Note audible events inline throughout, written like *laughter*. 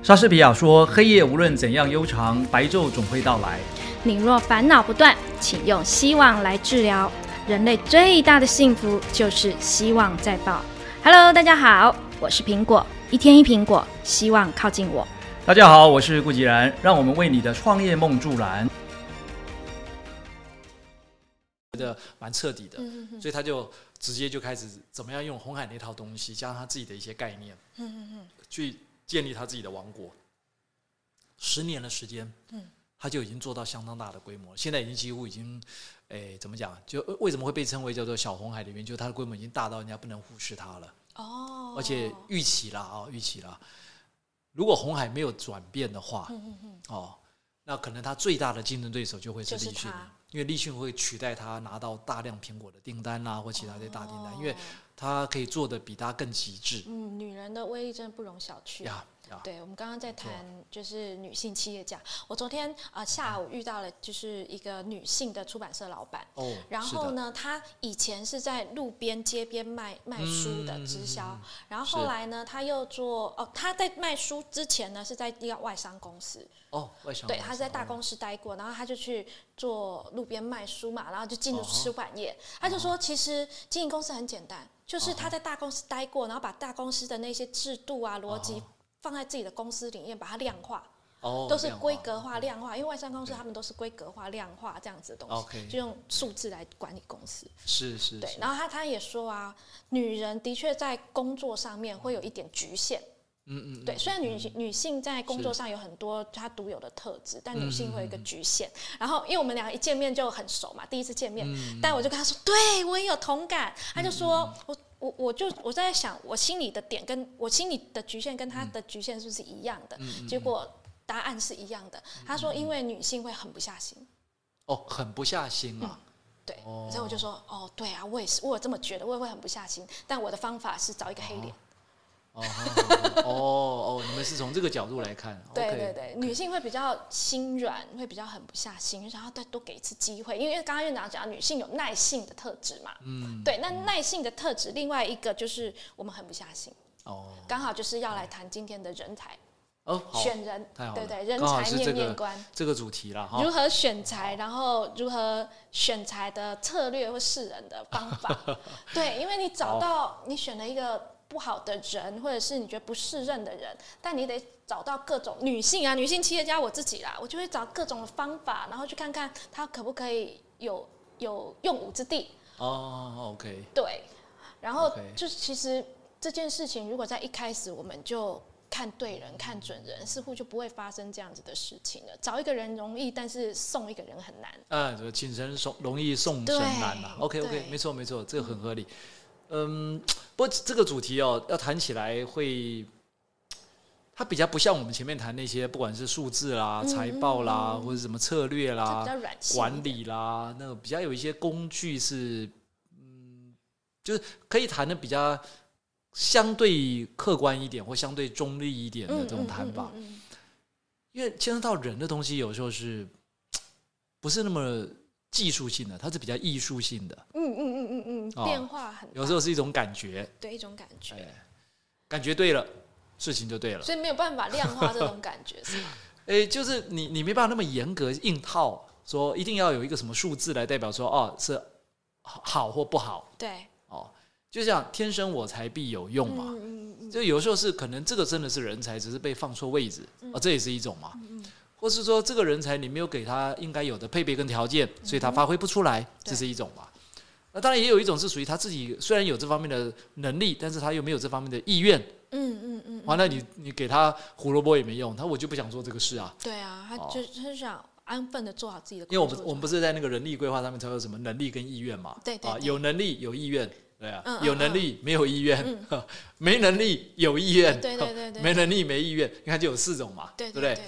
莎士比亚说：“黑夜无论怎样悠长，白昼总会到来。你若烦恼不断，请用希望来治疗。人类最大的幸福就是希望在爆。Hello，大家好，我是苹果，一天一苹果，希望靠近我。”大家好，我是顾吉然，让我们为你的创业梦助燃。觉得蛮彻底的，所以他就直接就开始怎么样用红海那套东西，加上他自己的一些概念，去建立他自己的王国。十年的时间，他就已经做到相当大的规模，现在已经几乎已经，诶，怎么讲？就为什么会被称为叫做小红海的原因，就是它的规模已经大到人家不能忽视它了。哦，而且预期了啊，预期了。如果红海没有转变的话，哦，那可能他最大的竞争对手就会是立讯，因为立讯会取代他拿到大量苹果的订单啦，或其他的大订单，因为他可以做的比他更极致。嗯，女人的威力真的不容小觑。对，我们刚刚在谈就是女性企业家。我昨天啊下午遇到了就是一个女性的出版社老板。哦。然后呢，她以前是在路边街边卖卖书的直销，然后后来呢，她又做哦，她在卖书之前呢是在一个外商公司。哦，外商。对，她在大公司待过，然后她就去做路边卖书嘛，然后就进入出版业。她就说，其实经营公司很简单，就是他在大公司待过，然后把大公司的那些制度啊逻辑。放在自己的公司里面，把它量化，都是规格化、量化。因为外商公司他们都是规格化、量化这样子的东西，就用数字来管理公司。是是。对，然后他他也说啊，女人的确在工作上面会有一点局限。嗯嗯。对，虽然女女性在工作上有很多她独有的特质，但女性会有一个局限。然后，因为我们俩一见面就很熟嘛，第一次见面，但我就跟他说，对我也有同感。他就说我。我我就我在想，我心里的点跟我心里的局限跟他的局限是不是一样的？结果答案是一样的。他说，因为女性会狠不下心。哦，狠不下心啊。对，所以我就说，哦，对啊，我也是，我有这么觉得，我也会狠不下心。但我的方法是找一个黑脸。哦哦哦，你们是从这个角度来看，对对对，女性会比较心软，会比较狠不下心，然后再多给一次机会，因为刚刚院长讲女性有耐性的特质嘛，嗯，对，那耐性的特质，另外一个就是我们狠不下心，哦，刚好就是要来谈今天的人才，哦，选人，对对，人才面面观这个主题了，如何选才，然后如何选才的策略或示人的方法，*laughs* 对，因为你找到你选了一个。不好的人，或者是你觉得不适任的人，但你得找到各种女性啊，女性企业家，我自己啦，我就会找各种的方法，然后去看看他可不可以有有用武之地。哦，OK。对，然后就是其实这件事情，如果在一开始我们就看对人、看准人，似乎就不会发生这样子的事情了。找一个人容易，但是送一个人很难。嗯，请神送容易送神难嘛。OK，OK，没错没错，这个很合理。嗯，不过这个主题哦，要谈起来会，它比较不像我们前面谈那些，不管是数字啦、财报啦，或者什么策略啦、管理啦，那个比较有一些工具是，嗯，就是可以谈的比较相对客观一点，或相对中立一点的这种谈法。因为牵涉到人的东西，有时候是不是那么。技术性的，它是比较艺术性的。嗯嗯嗯嗯嗯，变化很。有时候是一种感觉。对，一种感觉。感觉对了，事情就对了。所以没有办法量化这种感觉，是吗？*laughs* 哎，就是你，你没办法那么严格硬套，说一定要有一个什么数字来代表说，哦，是好或不好。对。哦，就像天生我材必有用嘛。就有时候是可能这个真的是人才，只是被放错位置，哦，这也是一种嘛。嗯。或是说这个人才你没有给他应该有的配备跟条件，所以他发挥不出来，这是一种吧。那当然也有一种是属于他自己虽然有这方面的能力，但是他又没有这方面的意愿。嗯嗯嗯。完了，你你给他胡萝卜也没用，他我就不想做这个事啊。对啊，他就他就想安分的做好自己的。因为我们我们不是在那个人力规划上面才有什么能力跟意愿嘛？对对。啊，有能力有意愿，对啊，有能力没有意愿，*laughs* 没能力有意愿，对对对对，*laughs* 没能力没意愿，你看就有四种嘛，对不对？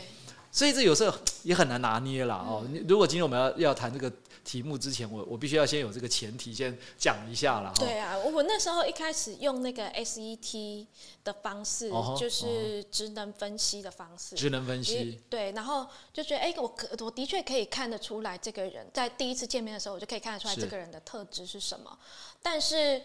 所以这有时候 *tsk* 也很难拿捏了哦。如果今天我们要要谈这个题目之前，我我必须要先有这个前提，先讲一下了。对啊，我那时候一开始用那个 SET 的方式，就是职能分析的方式。职能分析。对，然后就觉得，哎，我可我的确可以看得出来，这个人在第一次见面的时候，我就可以看得出来这个人的特质是什么。但是，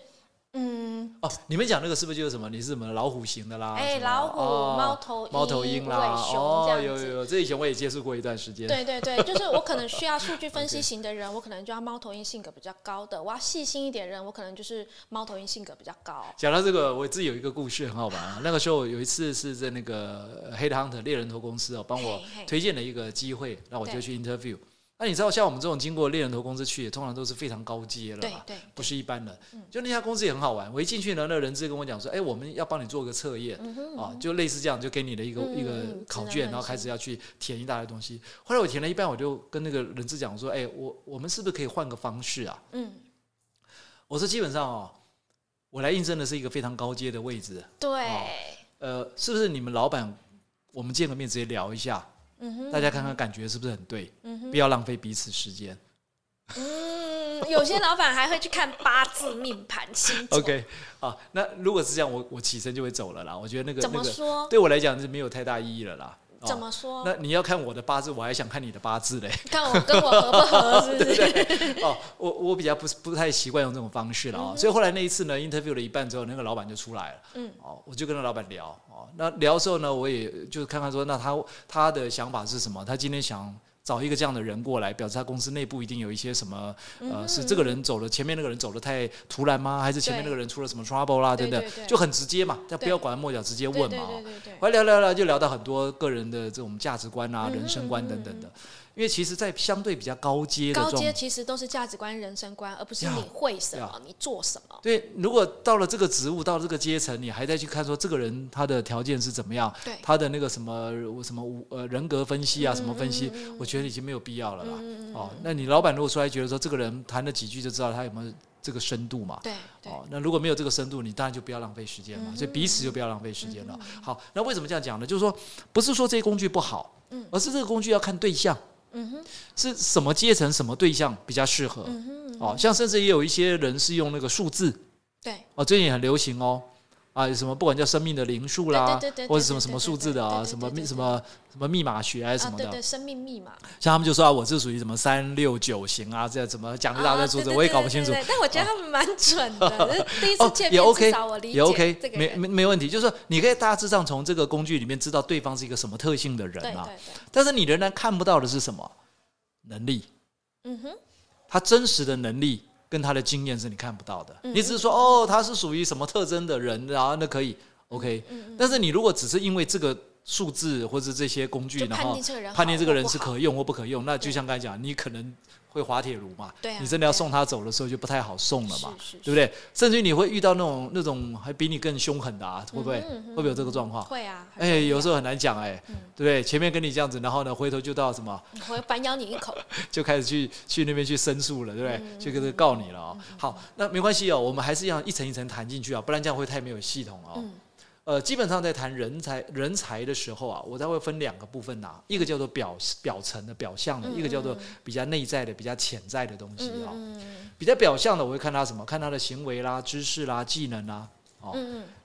嗯，哦，你们讲那个是不是就是什么？你是什么老虎型的啦？哎，老虎、哦猫头猫头鹰啦，尾熊这哦，样子。有有有，这以前我也接触过一段时间。对对对，*laughs* 就是我可能需要数据分析型的人，我可能就要猫头鹰性格比较高的；我要细心一点人，我可能就是猫头鹰性格比较高。讲到这个，我自己有一个故事很好玩啊。*laughs* 那个时候有一次是在那个 Head Hunter 猎人头公司哦，帮我推荐了一个机会，那我就去 interview。那你知道，像我们这种经过猎人头公司去，通常都是非常高阶了嘛，对对，不是一般的。就那家公司也很好玩，我一进去呢，那个人资跟我讲说：“哎，我们要帮你做个测验。啊，就类似这样，就给你的一个嗯一个嗯考卷，然后开始要去填一大堆东西。后来我填了一半，我就跟那个人资讲说：“哎，我我们是不是可以换个方式啊？”嗯，我说基本上哦，我来应征的是一个非常高阶的位置，对，呃，是不是你们老板我们见个面直接聊一下，嗯，大家看看感觉是不是很对，嗯不要浪费彼此时间。嗯，有些老板还会去看八字命盘星座 *laughs* OK，啊，那如果是这样，我我起身就会走了啦。我觉得那个怎那个？对我来讲是没有太大意义了啦。哦怎么说？那你要看我的八字，我还想看你的八字嘞。看我跟我合不合，是不是？*laughs* 哦，我我比较不是不太习惯用这种方式了啊、所以后来那一次呢，interview 了一半之后，那个老板就出来了。嗯，哦，我就跟那老板聊哦，那聊的时候呢，我也就是看看说，那他他的想法是什么？他今天想找一个这样的人过来，表示他公司内部一定有一些什么呃，是这个人走了，前面那个人走的太突然吗？还是前面那个人出了什么 trouble 啦？等等就很直接嘛，他不要拐弯抹角，直接问嘛。哦对对对。后来聊聊聊，就聊到很多个人的这种价值观啊、嗯人生观等等的。因为其实，在相对比较高阶的高阶其实都是价值观、人生观，而不是你会什呀么，你做什么。对，如果到了这个职务，到了这个阶层，你还在去看说这个人他的条件是怎么样，对，他的那个什么什么呃人格分析啊，嗯什么分析，我觉得已经没有必要了啦。嗯哦，那你老板如果说还觉得说这个人谈了几句就知道他有没有这个深度嘛？对对，哦，那如果没有这个深度，你当然就不要浪费时间嘛。嗯所以彼此就不要浪费时间了。好，那为什么这样讲呢？就是说，不是说这些工具不好，嗯而是这个工具要看对象，嗯哼，是什么阶层、什么对象比较适合。嗯哼，哦，像甚至也有一些人是用那个数字，对，哦，最近也很流行哦。啊，什么不管叫生命的灵数啦或者什么什么数字的啊，什么什么什么密码学还是什啊，么的，对对，生命密码，像他们就说啊，我是属于什么三六九型啊，这怎么讲一大堆数字，我也搞不清楚。但我觉得他们蛮准的，*laughs* 第一次见面，OK，至少我理也 OK，没。没没问题。就是说，你可以大致上从这个工具里面知道对方是一个什么特性的人啊，但是你仍然看不到的是什么？能力，嗯哼，他真实的能力跟他的经验是你看不到的。嗯。你只是说哦，他是属于什么特征的人，然后那可以 OK，嗯但是你如果只是因为这个数字或者这些工具，然后判定这个人是可用或不可用，那就像刚才讲，你可能会滑铁卢嘛。对啊你真的要送他走的时候就不太好送了嘛，对不对？甚至于你会遇到那种那种还比你更凶狠的啊，会不会？会不会有这个状况？会啊，很哎，有时候很难讲哎，嗯对不对？前面跟你这样子，然后呢，回头就到什么，我会反咬你一口。*laughs* 就开始去去那边去申诉了，对不对？嗯去跟这个告你了哦。好，那没关系哦，我们还是要一层一层谈进去啊，不然这样会太没有系统哦。嗯呃，基本上在谈人才人才的时候啊，我才会分两个部分呐、一个叫做表表层的表象的，嗯一个叫做嗯比较内在的、比较潜在的东西嗯啊、比较表象的，我会看他什么？看他的行为啦、知识啦、技能啦。哦，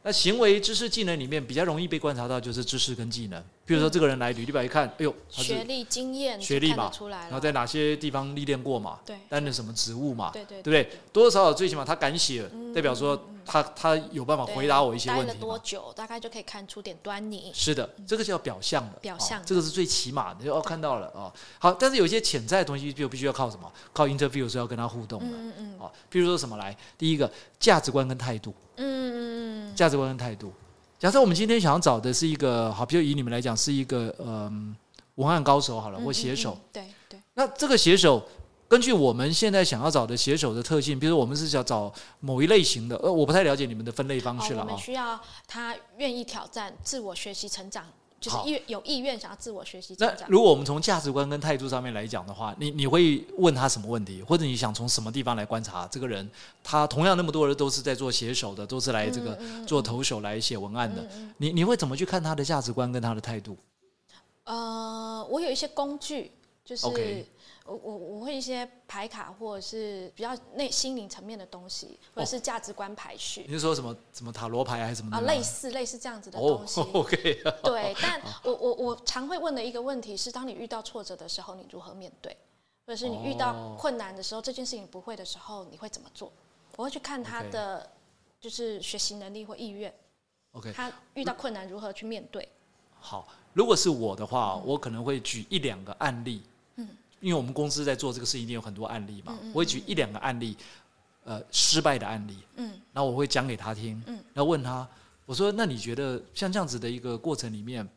那行为、知识、技能里面比较容易被观察到就是知识跟技能。比如说这个人来履历表一看，哎呦，他是学历、经验学历嘛出来了。然后在哪些地方历练过嘛，对担任什么职务嘛，对对对不对？多多少少最起码他敢写，嗯代表说他他有办法回答我一些问题嘛。多久，大概就可以看出点端倪。是的，这个叫表象的，表象哦这个是最起码的，哦，看到了哦。好，但是有一些潜在的东西就必须要靠什么？靠 interview 是要跟他互动的，嗯嗯嗯哦，比如说什么来？第一个价值观跟态度，嗯嗯嗯价值观跟态度。假设我们今天想要找的是一个好，比如以你们来讲是一个嗯文案高手好了，嗯，或写手，嗯，嗯对对，那这个写手，根据我们现在想要找的写手的特性，比如我们是想找某一类型的，呃，我不太了解你们的分类方式哦，了啊。我们需要他愿意挑战、自我学习、成长，就是好意有意愿想要自我学习那成长。如果我们从价值观跟态度上面来讲的话，你你会问他什么问题，或者你想从什么地方来观察这个人？他同样那么多人都是在做写手的，都是来这个做投手来写文案的，嗯嗯你你会怎么去看他的价值观跟他的态度？呃，我有一些工具，就是我我我会一些牌卡，或者是比较内心灵层面的东西，或者是价值观排序你是说什么什么塔罗牌还是什么啊，类似类似这样子的哦东西。*laughs* OK，对，*laughs* 但我我我常会问的一个问题是：当你遇到挫折的时候，你如何面对？或者是你遇到哦困难的时候，这件事情不会的时候，你会怎么做？我会去看他的就是学习能力或意愿。OK，他遇到困难如何去面对？好，如果是我的话，我可能会举一两个案例。嗯，因为我们公司在做这个事情，一定有很多案例嘛。我会举一两个案例，呃，失败的案例。嗯，然后我会讲给他听。嗯，然后问他，我说：“那你觉得像这样子的一个过程里面，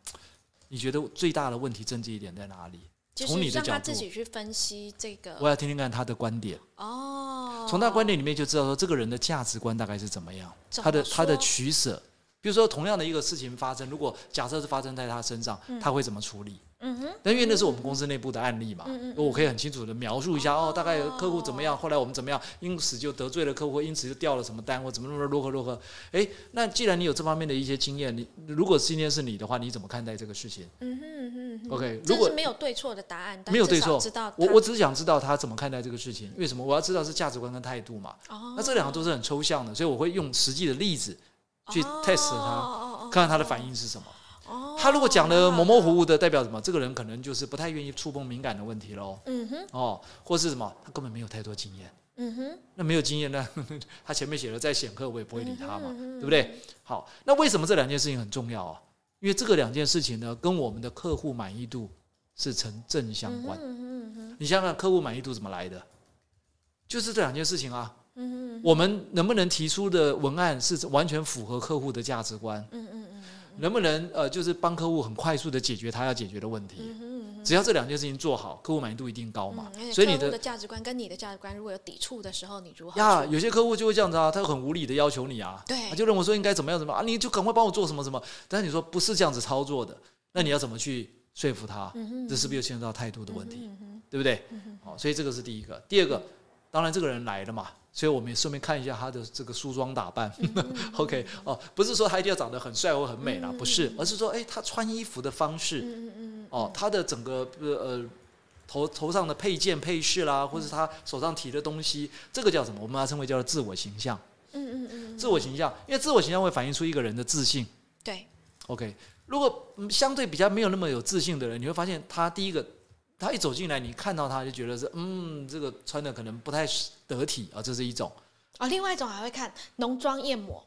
你觉得最大的问题症结点在哪里？”就是让他自己去分析这个。我要听听看他的观点。哦，从他观点里面就知道说，这个人的价值观大概是怎么样，他的他的取舍。比如说，同样的一个事情发生，如果假设是发生在他身上，他会怎么处理？嗯哼。但因为那是我们公司内部的案例嘛，我可以很清楚的描述一下哦，大概客户怎么样，后来我们怎么样，因此就得罪了客户，因此就掉了什么单，或怎么怎么如何如何。哎，那既然你有这方面的一些经验，你如果今天是你的话，你怎么看待这个事情？嗯哼哼。OK，如果没有对错的答案，没有对错，知道我我只是想知道他怎么看待这个事情。为什么？我要知道是价值观跟态度嘛。哦。那这两个都是很抽象的，所以我会用实际的例子去 test 他。看看他的反应是什么。他如果讲的模模糊糊的，代表什么？这个人可能就是不太愿意触碰敏感的问题喽。嗯哼。哦，或是什么？他根本没有太多经验。嗯哼。那没有经验呢？*laughs* 他前面写的再显赫，我也不会理他嘛，对不对？好，那为什么这两件事情很重要啊？因为这个两件事情呢，跟我们的客户满意度是成正相关。嗯哼。你想想，客户满意度怎么来的？就是这两件事情啊。嗯我们能不能提出的文案是完全符合客户的价值观？嗯嗯嗯。能不能呃，就是帮客户很快速的解决他要解决的问题？只要这两件事情做好，客户满意度一定高嘛。所以你的价值观跟你的价值观如果有抵触的时候，你如何？呀，有些客户就会这样子啊，他很无理的要求你啊，对，他就认为说应该怎么样怎么啊，你就赶快帮我做什么什么。但是你说不是这样子操作的，那你要怎么去说服他？这是不是又牵扯到态度的问题？对不对？好，所以这个是第一个。第二个，当然这个人来了嘛。所以我们也顺便看一下他的这个梳妆打扮，*laughs* OK 哦，不是说他一定要长得很帅或很美啦，不是，而是说，哎，他穿衣服的方式，哦，他的整个呃头头上的配件配饰啦，或者他手上提的东西，这个叫什么？我们把它称为叫做自我形象。嗯嗯嗯，自我形象，因为自我形象会反映出一个人的自信。对，OK，如果相对比较没有那么有自信的人，你会发现他第一个。他一走进来，你看到他就觉得是，嗯，这个穿的可能不太得体啊，这是一种。啊，另外一种还会看浓妆艳抹，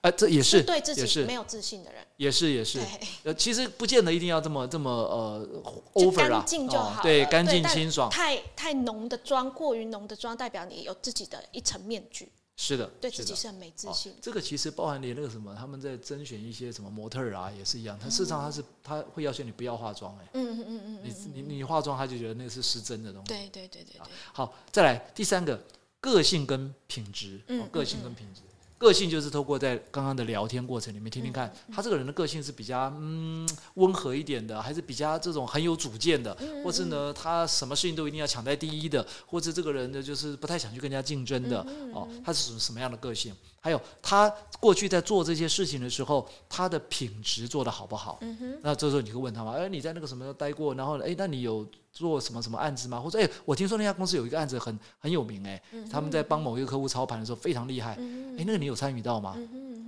呃，这也是对自己没有自信的人，也是也是。呃，其实不见得一定要这么这么呃 over 干净就好，对，干净清爽。太太浓的妆，过于浓的妆，代表你有自己的一层面具。是的，对自己是很没自信。这个其实包含连那个什么，他们在甄选一些什么模特儿啊，也是一样。他事实上他是他会要求你不要化妆，哎，嗯嗯嗯嗯，你你你化妆，他就觉得那个是失真的东西。对对对对对。好，再来第三个，个性跟品质，个性跟品质。个性就是透过在刚刚的聊天过程里面听听看，他这个人的个性是比较嗯温和一点的，还是比较这种很有主见的，或是呢他什么事情都一定要抢在第一的，或者这个人呢就是不太想去跟人家竞争的哦，他是属于什么样的个性？还有他过去在做这些事情的时候，他的品质做的好不好？那这时候你会问他嘛？哎，你在那个什么待过？然后哎，那你有做什么什么案子吗？或者哎，我听说那家公司有一个案子很很有名哎，他们在帮某一个客户操盘的时候非常厉害。哎，那个你有参与到吗？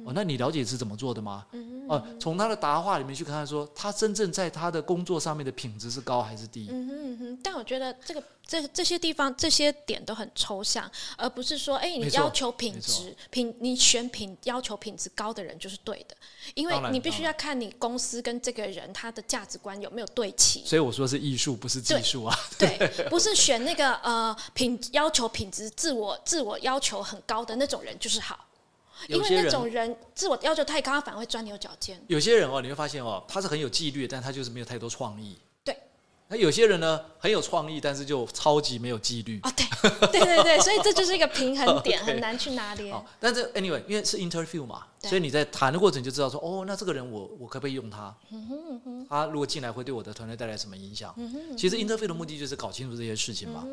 哦，那你了解是怎么做的吗？哦，从他的答话里面去看，说他真正在他的工作上面的品质是高还是低？嗯哼哼。但我觉得这个这这些地方这些点都很抽象，而不是说哎，你要求品质品，你选品要求品质高的人就是对的，因为你必须要看你公司跟这个人他的价值观有没有对齐。所以我说是艺术，不是技术啊。对，不是选那个呃品要求品质自我自我要求很高的那种人就是好。因为那种人自我要求太高，他反而会钻牛角尖。有些人哦，你会发现哦，他是很有纪律，但他就是没有太多创意。对。那有些人呢，很有创意，但是就超级没有纪律。哦，对，*laughs* 对对对，所以这就是一个平衡点，*laughs* 很难去拿捏。但是 anyway，因为是 interview 嘛，所以你在谈的过程就知道说，哦，那这个人我我可不可以用他？他如果进来会对我的团队带来什么影响？其实 interview 的目的就是搞清楚这些事情嘛。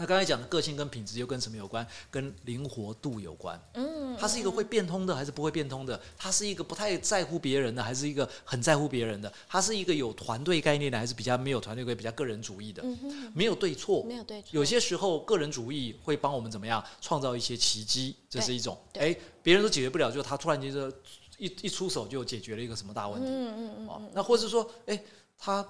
那刚才讲的个性跟品质又跟什么有关？跟灵活度有关。嗯，他是一个会变通的，还是不会变通的？他是一个不太在乎别人的，还是一个很在乎别人的？他是一个有团队概念的，还是比较没有团队概念、比较个人主义的？嗯没有对错，没有对错。有些时候个人主义会帮我们怎么样创造一些奇迹，这是一种。哎，别人都解决不了，就他突然间就一一出手就解决了一个什么大问题？嗯嗯嗯。哦，那或者说，哎，他。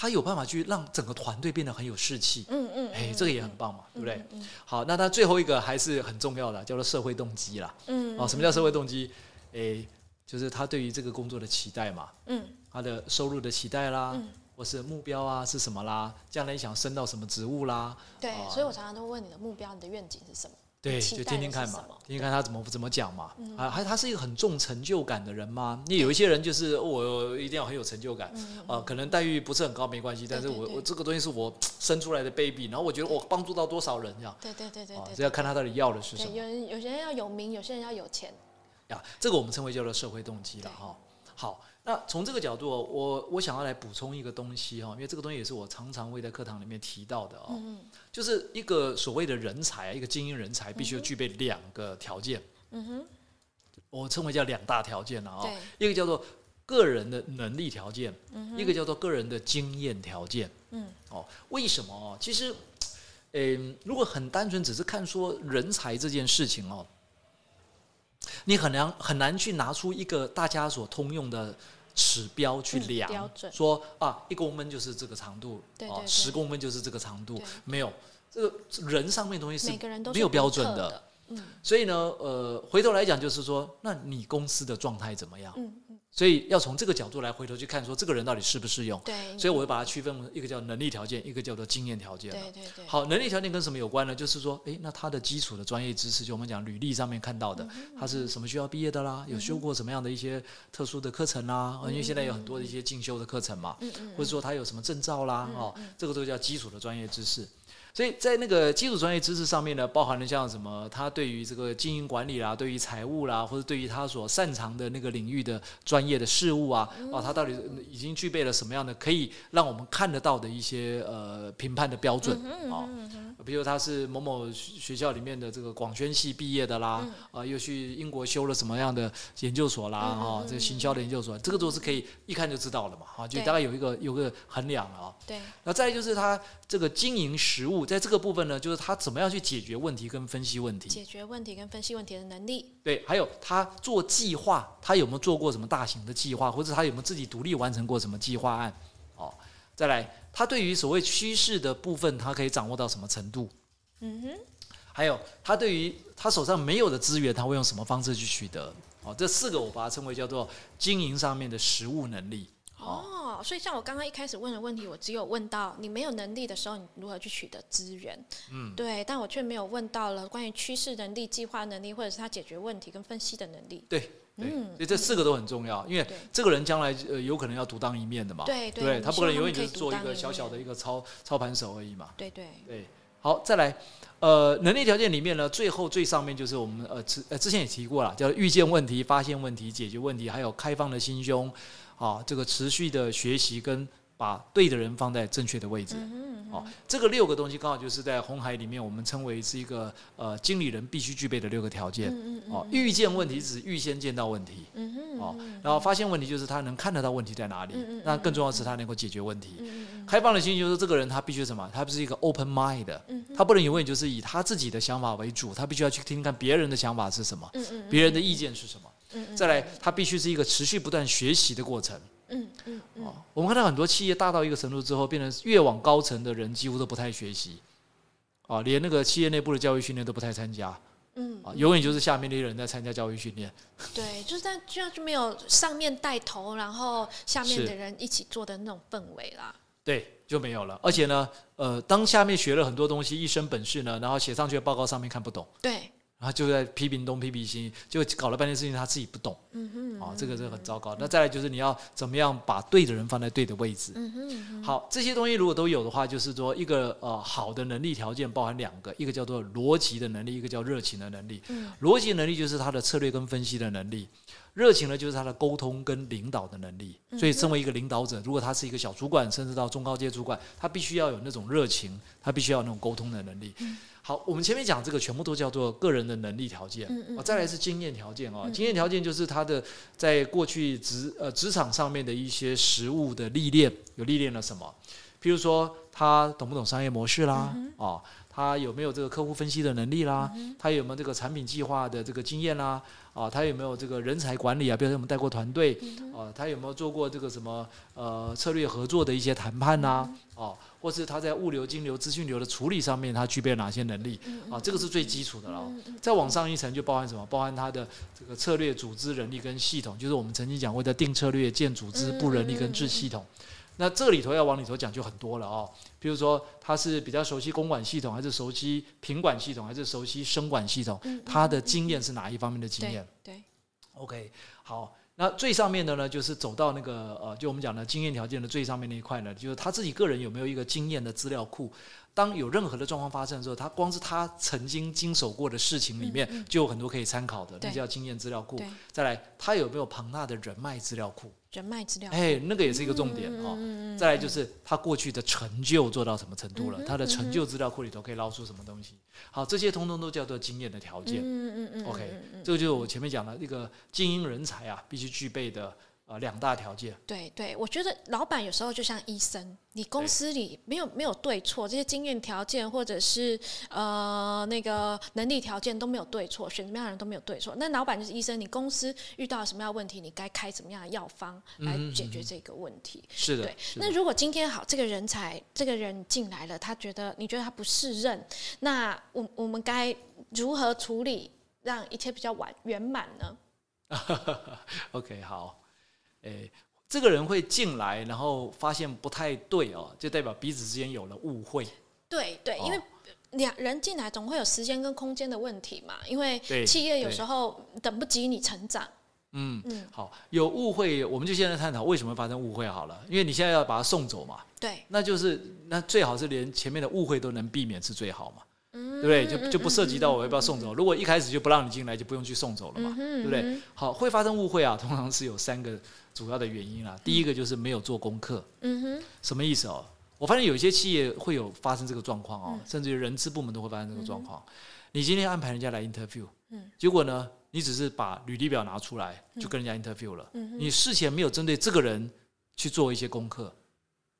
他有办法去让整个团队变得很有士气。嗯嗯，哎，这个也很棒嘛，对不对？好，那他最后一个还是很重要的，叫做社会动机啦。嗯哦，什么叫社会动机？哎，就是他对于这个工作的期待嘛，嗯他的收入的期待啦，嗯或是目标啊是什么啦，将来想升到什么职务啦，对哦，所以我常常都问你的目标、你的愿景是什么？对，就听听看嘛听听看他怎么怎么讲嘛。嗯啊，还他是一个很重成就感的人吗？你有一些人就是哦我一定要很有成就感，嗯呃，可能待遇不是很高没关系，但是我我这个东西是我生出来的 baby，然后我觉得我帮助到多少人这样，对对对对这要看他到底要的是什对，么有人有些人要有名，有些人要有钱。呀。这个我们称为叫做社会动机了哈。好，那从这个角度，我我想要来补充一个东西哈，因为这个东西也是我常常会在课堂里面提到的哦，嗯就是一个所谓的人才，一个精英人才必须要具备两个条件，嗯哼，我称为叫两大条件了啊、对，一个叫做个人的能力条件，嗯一个叫做个人的经验条件。嗯。哦，为什么哦？其实，嗯，如果很单纯只是看说人才这件事情哦，你很难很难去拿出一个大家所通用的指标去嗯量，说啊，一公分就是这个长度，哦，十公分就是这个长度，没有这个人上面的东西是每个人都没有标准的的。嗯所以呢，呃，回头来讲就是说，那你公司的状态怎么样？嗯嗯，所以要从这个角度来回头去看，说这个人到底适不适用。对，所以我会把它区分为一个叫能力条件，一个叫做经验条件。对对对，好，能力条件跟什么有关呢？就是说，诶，那他的基础的专业知识，就我们讲履历上面看到的，嗯他是什么学校毕业的啦，有修过什么样的一些特殊的课程啦？因为现在有很多的一些进修的课程嘛，或者说他有什么证照啦，哦嗯，这个都叫基础的专业知识。所以在那个基础专业知识上面呢，包含了像什么，他对于这个经营管理啦，对于财务啦，或者对于他所擅长的那个领域的专业的事物啊，哦，他到底已经具备了什么样的可以让我们看得到的一些呃评判的标准嗯哦，比如他是某某学校里面的这个广宣系毕业的啦，啊、又去英国修了什么样的研究所啦，嗯哈、这行销的研究所，这个都是可以一看就知道了嘛，哈，就大概有一个有个衡量了啊。对，那再就是他这个经营实务，在这个部分呢，就是他怎么样去解决问题跟分析问题，解决问题跟分析问题的能力，对，还有他做计划，他有没有做过什么大型的计划，或者他有没有自己独立完成过什么计划案？哦，再来，他对于所谓趋势的部分，他可以掌握到什么程度？嗯哼，还有他对于他手上没有的资源，他会用什么方式去取得？哦，这四个我把它称为叫做经营上面的实务能力。哦，哦，所以像我刚刚一开始问的问题，我只有问到你没有能力的时候，你如何去取得资源？嗯，对，但我却没有问到了关于趋势能力、计划能力，或者是他解决问题跟分析的能力。对，嗯所以这四个都很重要，因为这个人将来呃有可能要独当一面的嘛。对对对，他不可能永远就是做一个小小的一个操操盘手而已嘛。对对，对，好，再来，呃，能力条件里面呢，最后最上面就是我们呃之呃之前也提过了，叫预见问题、发现问题、解决问题，还有开放的心胸，啊，这个持续的学习跟把对的人放在正确的位置。哦，这个六个东西刚好就是在红海里面，我们称为是一个呃经理人必须具备的六个条件。哦，预见问题指预先见到问题，哦，然后发现问题就是他能看得到问题在哪里那更重要的是他能够解决问题。开放的心就是这个人他必须什么？他不是一个 open mind 他不能永远就是以他自己的想法为主，他必须要去听听看别人的想法是什么，别人的意见是什么。嗯嗯再来，它必须是一个持续不断学习的过程。嗯嗯嗯哦，我们看到很多企业大到一个程度之后，变成越往高层的人几乎都不太学习，啊，连那个企业内部的教育训练都不太参加，嗯啊，永远就是下面那些人在参加教育训练。对，就是在这样就没有上面带头，然后下面的人一起做的那种氛围啦。对，就没有了。而且呢，呃，当下面学了很多东西，一身本事呢，然后写上去的报告上面看不懂，对，然后就在批评东批评西，就搞了半天事情他自己不懂，嗯哼，啊，这个是很糟糕。那再来就是你要怎么样把对的人放在对的位置。嗯哼嗯哼，好，这些东西如果都有的话，就是说一个呃好的能力条件包含两个，一个叫做逻辑的能力，一个叫热情的能力。嗯逻辑能力就是他的策略跟分析的能力，热情呢就是他的沟通跟领导的能力。所以，身为一个领导者，如果他是一个小主管，甚至到中高阶主管，他必须要有那种热情，他必须要有那种沟通的能力。好，我们前面讲这个全部都叫做个人的能力条件，再来是经验条件哦，经验条件就是他的在过去职呃职场上面的一些实务的历练，有历练了什么？譬如说他懂不懂商业模式啦，哦，他有没有这个客户分析的能力啦，他有没有这个产品计划的这个经验啦，啊，他有没有这个人才管理啊？比如说我们带过团队啊，他有没有做过这个什么呃策略合作的一些谈判呐？哦，或是他在物流、金流、资讯流的处理上面，他具备哪些能力啊？这个是最基础的了。再往上一层就包含什么？包含他的这个策略、组织、人力跟系统，就是我们曾经讲过的定策略、建组织、布人力跟制系统。那这里头要往里头讲就很多了哦，比如说他是比较熟悉公管系统，还是熟悉品管系统，还是熟悉生管系统？他的经验是哪一方面的经验？对，OK，好，那最上面的呢，就是走到那个呃，就我们讲的经验条件的最上面那一块呢，就是他自己个人有没有一个经验的资料库。当有任何的状况发生的时候，他光是他曾经经手过的事情里面，就有很多可以参考的，那叫经验资料库。再来，他有没有庞大的人脉资料库？人脉资料，哎，那个也是一个重点哦。再来就是他过去的成就做到什么程度了？他的成就资料库里头可以捞出什么东西？好，这些通通都叫做经验的条件。嗯嗯嗯。OK，这个就是我前面讲的一个精英人才啊，必须具备的。呃，两大条件。对对，我觉得老板有时候就像医生，你公司里没有没有对错，这些经验条件或者是呃那个能力条件都没有对错，选什么样的人都没有对错。那老板就是医生，你公司遇到什么样的问题，你该开什么样的药方来解决这个问题。是的。对。那如果今天好，这个人才这个人进来了，他觉得你觉得他不适任，那我我们该如何处理，让一切比较完圆满呢？*laughs* OK，好。诶，这个人会进来，然后发现不太对哦，就代表彼此之间有了误会。对对，因为两人进来总会有时间跟空间的问题嘛，因为企业有时候等不及你成长。嗯嗯，好，有误会，我们就现在探讨为什么发生误会好了，因为你现在要把他送走嘛。对，那就是那最好是连前面的误会都能避免是最好嘛。对不对？就就不涉及到我要不要送走。如果一开始就不让你进来，就不用去送走了嘛，对不对？好，会发生误会啊，通常是有三个主要的原因啊。第一个就是没有做功课。嗯哼，什么意思哦？我发现有一些企业会有发生这个状况哦，甚至于人资部门都会发生这个状况。你今天安排人家来 interview，嗯，结果呢，你只是把履历表拿出来就跟人家 interview 了，嗯你事前没有针对这个人去做一些功课。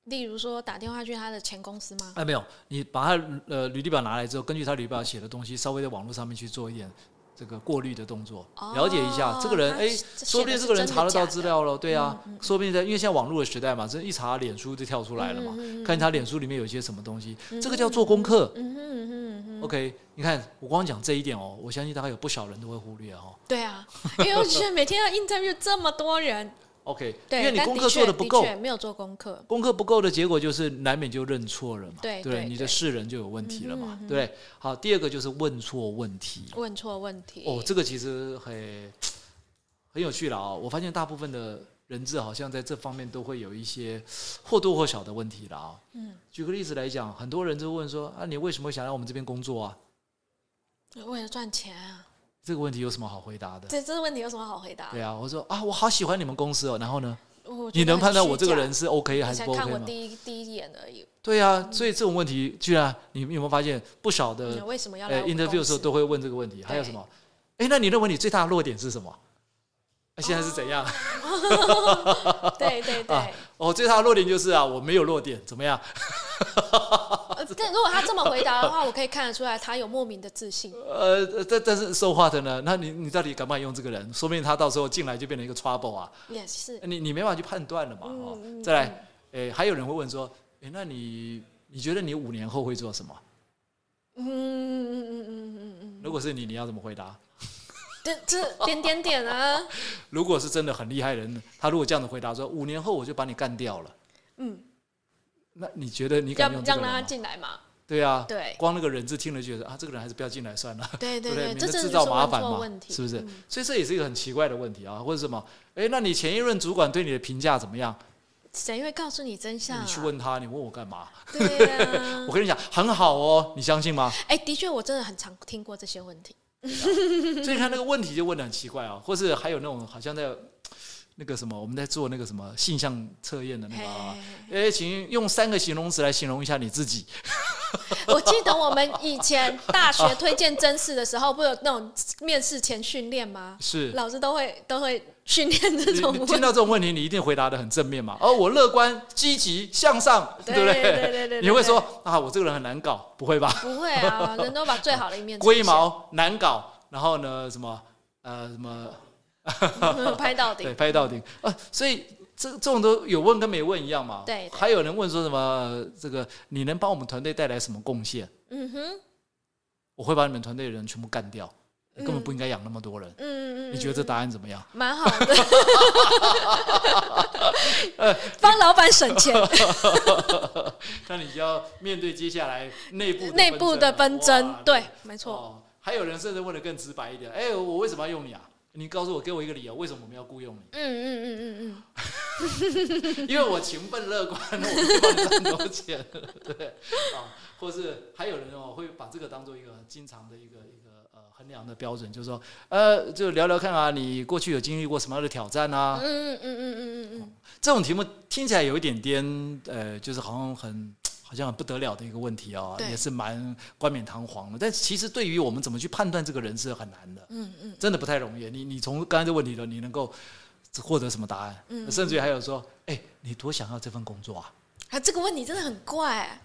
例如说打电话去他的前公司吗？哎，没有，你把他呃履历表拿来之后，根据他履历表写的东西，稍微在网络上面去做一点这个过滤的动作，了解一下这个人，哎，说不定这个人查得到资料了，对啊，说不定在因为现在网络的时代嘛，这一查脸书就跳出来了嘛，看他脸书里面有些什么东西，这个叫做功课。OK，你看我光讲这一点哦，我相信大概有不少人都会忽略哦。对啊，因为我觉得每天要 interview 这么多人。OK，因为你功课做的不够，没有做功课，功课不够的结果就是难免就认错了嘛。对对，你的世人就有问题了嘛，对？好，第二个就是问错问题。问错问题。哦，这个其实很很有趣了啊！我发现大部分的人质好像在这方面都会有一些或多或少的问题了啊。嗯，举个例子来讲，很多人就问说啊，你为什么想来我们这边工作啊？为了赚钱啊。这个问题有什么好回答的？对这个问题有什么好回答？对啊，我说啊，我好喜欢你们公司哦。然后呢，你能判断我这个人是 OK 还是不 OK 吗？看我第一第一眼而已。对啊，所以这种问题，居然你有没有发现不少的？为什么要来 interview 的时候都会问这个问题？还有什么？哎，那你认为你最大的弱点是什么？现在是怎样？*laughs* 对对对。哦，最大的弱点就是啊，我没有弱点，怎么样？但如果他这么回答的话，我可以看得出来他有莫名的自信。呃，但但是说话的呢？那你你到底敢不敢用这个人？说明他到时候进来就变成一个 trouble 啊。也是。你你没法去判断了嘛？哦，再来，诶，还有人会问说，诶，那你你觉得你五年后会做什么？嗯嗯嗯嗯嗯嗯。如果是你，你要怎么回答？这这 *laughs* 点点点啊！如果是真的很厉害人，他如果这样子回答说，五年后我就把你干掉了。嗯。那你觉得你敢让他进来吗？对啊，对，光那个人字听了觉得啊，这个人还是不要进来算了，对对对，免得制造麻烦嘛，是不是？所以这也是一个很奇怪的问题啊，或者什么？哎，那你前一任主管对你的评价怎么样？谁会告诉你真相？你去问他，你问我干嘛？对啊，*laughs* 我跟你讲，很好哦，你相信吗？哎，的确，我真的很常听过这些问题。*laughs* 所以他那个问题就问的很奇怪啊，或是还有那种好像在。那个什么，我们在做那个什么性向测验的那个啊，哎，请用三个形容词来形容一下你自己。*laughs* 我记得我们以前大学推荐真试的时候，不有那种面试前训练吗？是，老师都会都会训练这种。听到这种问题，你一定回答的很正面嘛？哦，我乐观、积极、向上，对不对？对对对。你会说啊，我这个人很难搞，不会吧？不会啊，*laughs* 人都把最好的一面。龟毛难搞，然后呢，什么？呃什么 *laughs* 拍到顶，*laughs* 对，拍到顶啊，所以这这种都有问跟没问一样嘛。对，还有人问说什么这个你能帮我们团队带来什么贡献？嗯哼，我会把你们团队的人全部干掉，根本不应该养那么多人。嗯嗯嗯，你觉得这答案怎么样？蛮好的，*laughs* 帮老板省钱。*laughs* 那你就要面对接下来内部内部的纷争，对，没错。哦，还有人甚至问的更直白一点，哎，我为什么要用你啊？你告诉我，给我一个理由，为什么我们要雇佣你？嗯嗯嗯嗯嗯，*laughs* 因为我勤奋乐观，我赚很多钱，对啊，或是还有人哦，会把这个当做一个经常的一个一个呃衡量的标准，就是说，呃，就聊聊看啊，你过去有经历过什么样的挑战啊？嗯嗯嗯嗯嗯嗯，这种题目听起来有一点点，呃，就是好像很。好像很不得了的一个问题啊，也是蛮冠冕堂皇的。但其实对于我们怎么去判断这个人是很难的，嗯嗯，真的不太容易。你你从刚才这问题的，你能够获得什么答案？嗯，甚至于还有说，哎，你多想要这份工作啊？啊，这个问题真的很怪。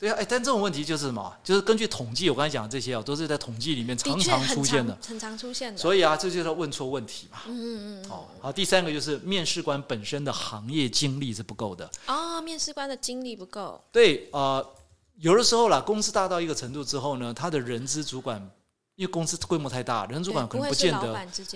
对啊，哎，但这种问题就是什么？就是根据统计，我刚才讲的这些啊，都是在统计里面常常出现的，很常出现的。所以啊，这就是问错问题嘛。嗯嗯嗯。哦，好，第三个就是面试官本身的行业经历是不够的。哦，面试官的经历不够。对啊。有的时候啦，公司大到一个程度之后呢，他的人资主管。因为公司规模太大，人主管可能不见得，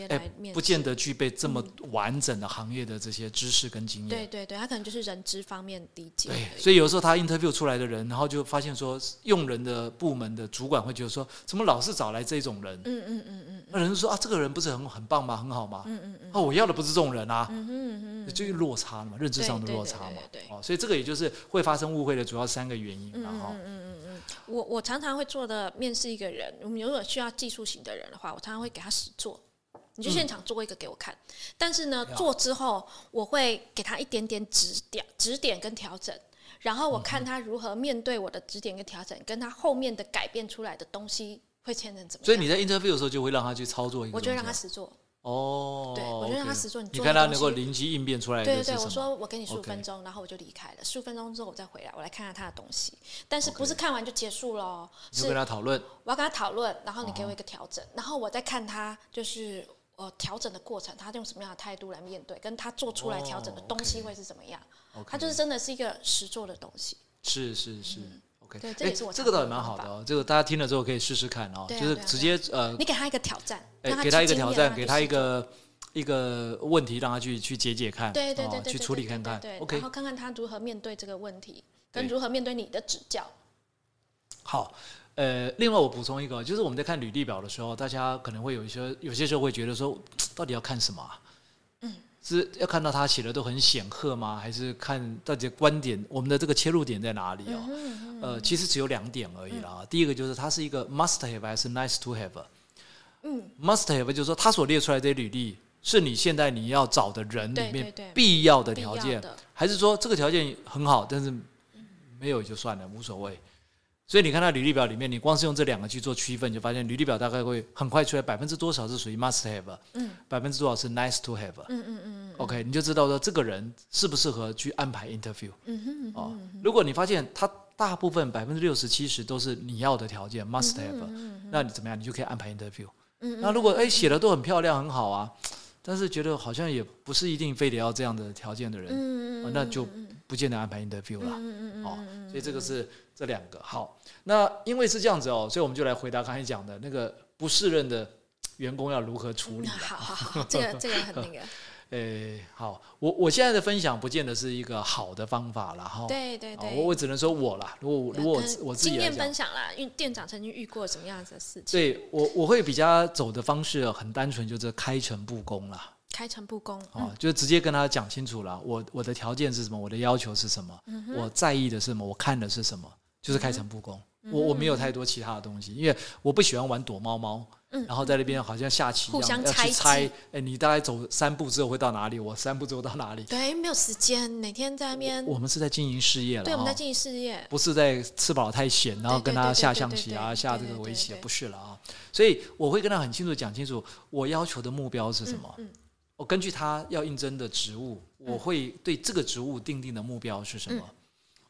哎，不见得具备这么完整的行业的这些知识跟经验。对对对，他可能就是人资方面理解。对，所以有时候他 interview 出来的人，然后就发现说，用人的部门的主管会觉得说，怎么老是找来这种人？嗯嗯嗯嗯。那人说啊，这个人不是很很棒吗？很好吗？嗯嗯嗯。哦，我要的不是这种人啊。嗯嗯嗯。就落差嘛，认知上的落差嘛。对哦，所以这个也就是会发生误会的主要三个原因。然后，嗯嗯嗯。我我常常会做的面试一个人，我们如果需要技术型的人的话，我常常会给他实做，你就现场做一个给我看。但是呢，做之后我会给他一点点指点、指点跟调整，然后我看他如何面对我的指点跟调整，跟他后面的改变出来的东西会牵成怎么样。所以你在 interview 的时候就会让他去操作一个，我就让他实做。哦，对，我就让他实做。你看他能够灵机应变出来。对对对，我说我给你十五分钟，然后我就离开了。十五分钟之后我再回来，我来看看他的东西。但是不是看完就结束了？是跟他讨论。我要跟他讨论，然后你给我一个调整，然后我再看他就是呃调整的过程，他用什么样的态度来面对，跟他做出来调整的东西会是怎么样？他就是真的是一个实做的东西。是是是。对，这也是我这个倒也蛮好的哦。这个大家听了之后可以试试看哦，就是直接呃，你给他一个挑战，给他一个挑战，给他一个。一个问题让他去去解解看，对对对去处理看看，OK，然后看看他如何面对这个问题，跟如何面对你的指教。好，呃，另外我补充一个，就是我们在看履历表的时候，大家可能会有一些有些时候会觉得说，到底要看什么？嗯，是要看到他写的都很显赫吗？还是看大家观点，我们的这个切入点在哪里哦？呃，其实只有两点而已啦。第一个就是他是一个 must have 还是 nice to have？嗯，must have 就是说他所列出来的履历。是你现在你要找的人里面必要的条件，还是说这个条件很好，但是没有就算了，无所谓。所以你看他履历表里面，你光是用这两个去做区分，你就发现履历表大概会很快出来百分之多少是属于 must have，嗯，百分之多少是 nice to have，嗯嗯嗯 OK，你就知道说这个人适不适合去安排 interview。嗯哼，哦，如果你发现他大部分百分之六十七十都是你要的条件 must have，那你怎么样？你就可以安排 interview。嗯那如果哎写的都很漂亮很好啊。但是觉得好像也不是一定非得要这样的条件的人，那就不见得安排 interview 了。哦，所以这个是这两个。好，那因为是这样子哦，所以我们就来回答刚才讲的那个不适任的员工要如何处理。*laughs* 好好好，这个 *laughs* 这个很那个。诶，好，我我现在的分享不见得是一个好的方法了哈。对对对，我我只能说我啦，如果如果我自己经验分享啦，因为店长曾经遇过什么样子的事情。对我我会比较走的方式很单纯，就是开诚布公啦。开诚布公哦，就直接跟他讲清楚了，我我的条件是什么，我的要求是什么，我在意的是什么，我看的是什么，就是开诚布公。我我没有太多其他的东西，因为我不喜欢玩躲猫猫。然后在那边好像下棋一样，要去猜，哎，你大概走三步之后会到哪里？我三步之后到哪里？对，没有时间，每天在那边。我们是在经营事业了，对，我们在经营事业，不是在吃饱太闲，然后跟他下象棋啊，下这个围棋，不是了啊。所以我会跟他很清楚讲清楚，我要求的目标是什么。我根据他要应征的职务，我会对这个职务定定的目标是什么。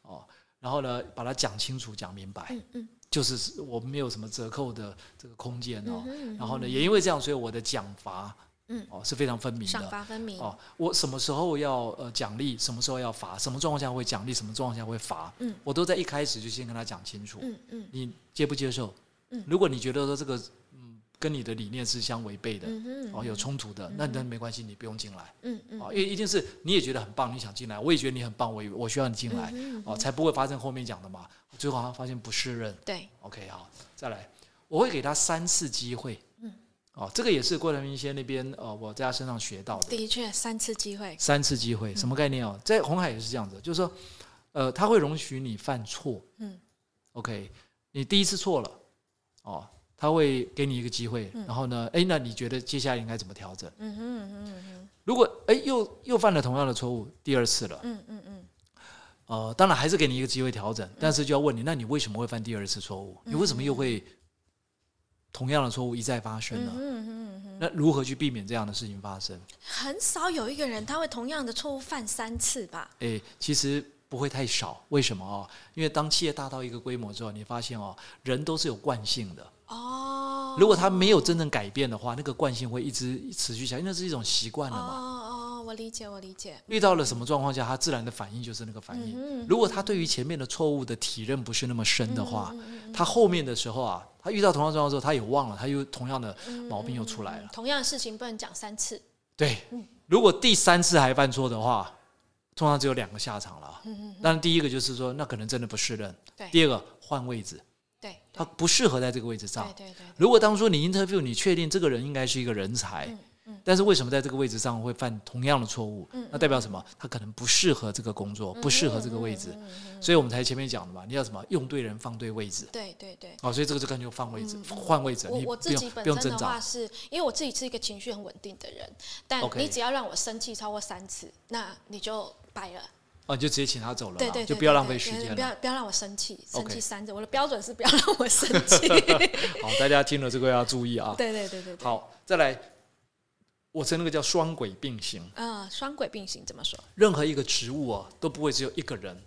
哦，然后呢，把它讲清楚、讲明白。嗯嗯。就是我没有什么折扣的这个空间哦。嗯然后呢，也因为这样，所以我的奖罚，嗯哦是非常分明赏的。罚分明，哦，我什么时候要呃奖励，什么时候要罚，什么状况下会奖励，什么状况下会罚，嗯我都在一开始就先跟他讲清楚，嗯嗯你接不接受？嗯如果你觉得说这个嗯跟你的理念是相违背的，嗯哦有冲突的，那那没关系，你不用进来，嗯嗯哦，因为一定是你也觉得很棒，你想进来，我也觉得你很棒，我我需要你进来，嗯哦，才不会发生后面讲的嘛，最后他发现不适任。对，OK，好，再来，我会给他三次机会。嗯，哦，这个也是郭台铭先那边呃，我在他身上学到的。的确三次机会，三次机会，什么概念哦？在红海也是这样子，就是说，呃，他会容许你犯错。嗯，OK，你第一次错了，哦，他会给你一个机会，嗯然后呢，哎，那你觉得接下来应该怎么调整？嗯哼嗯哼嗯如果哎又又犯了同样的错误，第二次了，嗯嗯嗯呃，当然还是给你一个机会调整，但是就要问你，那你为什么会犯第二次错误？你为什么又会同样的错误一再发生呢？嗯哼嗯哼嗯，那如何去避免这样的事情发生？很少有一个人他会同样的错误犯三次吧？哎，其实不会太少。为什么哦？因为当企业大到一个规模之后，你发现哦，人都是有惯性的。哦，如果他没有真正改变的话，那个惯性会一直持续下去，因为那是一种习惯了哦嘛。哦，我理解我理解，遇到了什么状况下，他自然的反应就是那个反应。嗯如果他对于前面的错误的体认不是那么深的话，他后面的时候啊，他遇到同样状况之后，他也忘了，他又同样的嗯毛病又出来了。同样的事情不能讲三次，对。嗯，如果第三次还犯错的话，通常只有两个下场了。嗯嗯，当然，第一个就是说，那可能真的不适任；对。第二个换位置，对他不适合在这个位置上对。对对，如果当初你 interview，你确定这个人应该是一个人才，嗯嗯但是为什么在这个位置上会犯同样的错误？嗯那代表什么？他可能不适合这个工作，不适合这个位置，嗯嗯所以我们才前面讲的嘛，你要什么用对人放对位置。对对对。哦，所以这个就感觉放位置，换位置，我你我自己用本身的话。是，因为我自己是一个情绪很稳定的人，但你只要让我生气超过三次，那你就掰了。哦，你就直接请他走了嘛，对对对，就不要浪费时对对不。要不要让我生气，生气三着。我的标准是不要让我生气。*laughs* 好，大家听了这个要注意啊。对对对对对。，好，再来，我称那个叫双轨并行。呃，双轨并行怎么说？任何一个职务啊，都不会只有一个人。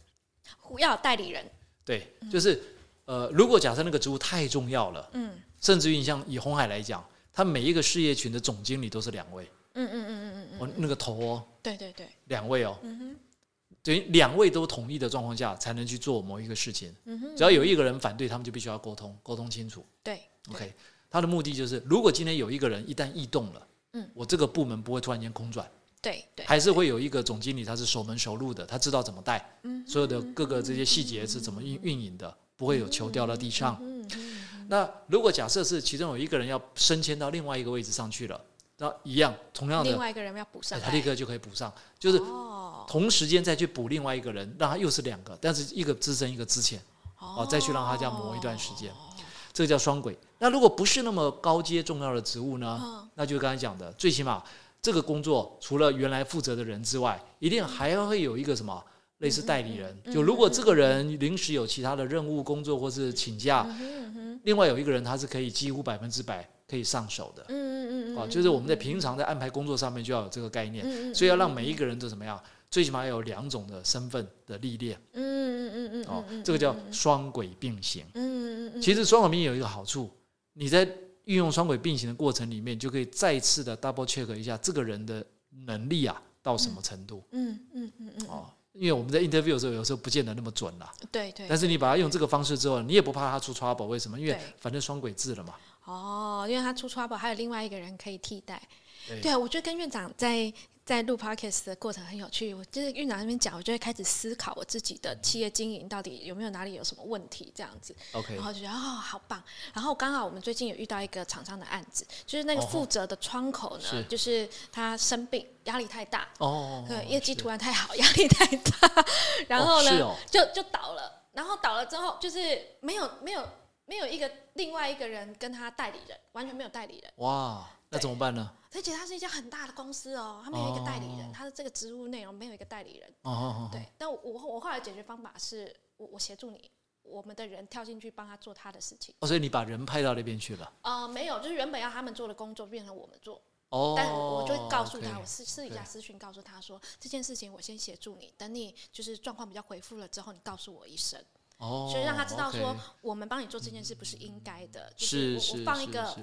要有代理人。对，就是呃，如果假设那个职务太重要了，嗯甚至于你像以红海来讲，他每一个事业群的总经理都是两位，嗯嗯嗯嗯嗯嗯，哦，那个头哦，对对对，两位哦，嗯哼等于两位都同意的状况下，才能去做某一个事情。嗯哼，只要有一个人反对，他们就必须要沟通，沟通清楚。对。OK，他的目的就是，如果今天有一个人一旦异动了，嗯，我这个部门不会突然间空转，对对，还是会有一个总经理，他是熟门熟路的，他知道怎么带，嗯所有的各个这些细节是怎么运运营的，不会有球掉到地上。嗯嗯那如果假设是其中有一个人要升迁到另外一个位置上去了，那一样同样的，另外一个人要补上他立刻就可以补上，就是哦同时间再去补另外一个人，让他又是两个，但是一个资深一个资浅，哦再去让他这样磨一段时间这个叫双轨。那如果不是那么高阶重要的职务呢？嗯那就刚才讲的，最起码这个工作除了原来负责的人之外，一定还会有一个什么类似代理人。嗯就如果这个人临时有其他的任务工作或是请假，另外有一个人他是可以几乎百分之百可以上手的。嗯嗯嗯啊，就是我们在平常在安排工作上面就要有这个概念，所以要让每一个人都怎么样，最起码要有两种的身份的历练嗯嗯嗯嗯哦嗯，这个叫双轨并行。嗯嗯嗯，其实双轨并行有一个好处，你在运用双轨并行的过程里面，就可以再次的 double check 一下这个人的能力啊到什么程度嗯嗯嗯嗯哦。因为我们在 interview 的时候，有时候不见得那么准啦。对对，但是你把它用这个方式之后，你也不怕他出 trouble，为什么？因为反正双轨制了嘛。哦，因为他出 trouble，还有另外一个人可以替代。对对啊，我觉得跟院长在在录 podcast 的过程很有趣。我就是院长那边讲，我就会开始思考我自己的企业经营到底有没有哪里有什么问题这样子，OK，然后就觉得哦好棒。然后刚好我们最近有遇到一个厂商的案子，就是那个哦负责的窗口呢，是。就是他生病，压力太大，哦，对，业绩是。突然太好，*laughs* 压力太大，然后呢、哦哦。就就倒了，然后倒了之后就是没有没有没有一个另外一个人跟他代理人，完全没有代理人。哇，那怎么办呢？而且它是一家很大的公司哦，他没有一个代理人，哦他的这个职务内容没有一个代理人。哦哦哦，对，但我我我后来解决方法是我我协助你，我们的人跳进去帮他做他的事情。哦，所以你把人派到那边去了。呃，没有，就是原本要他们做的工作变成我们做，哦，但我就告诉他，我私私底下私讯告诉他说这件事情我先协助你，等你就是状况比较恢复了之后，你告诉我一声。哦，所以让他知道说我们帮你做这件事不是应该的，是就是我我放一个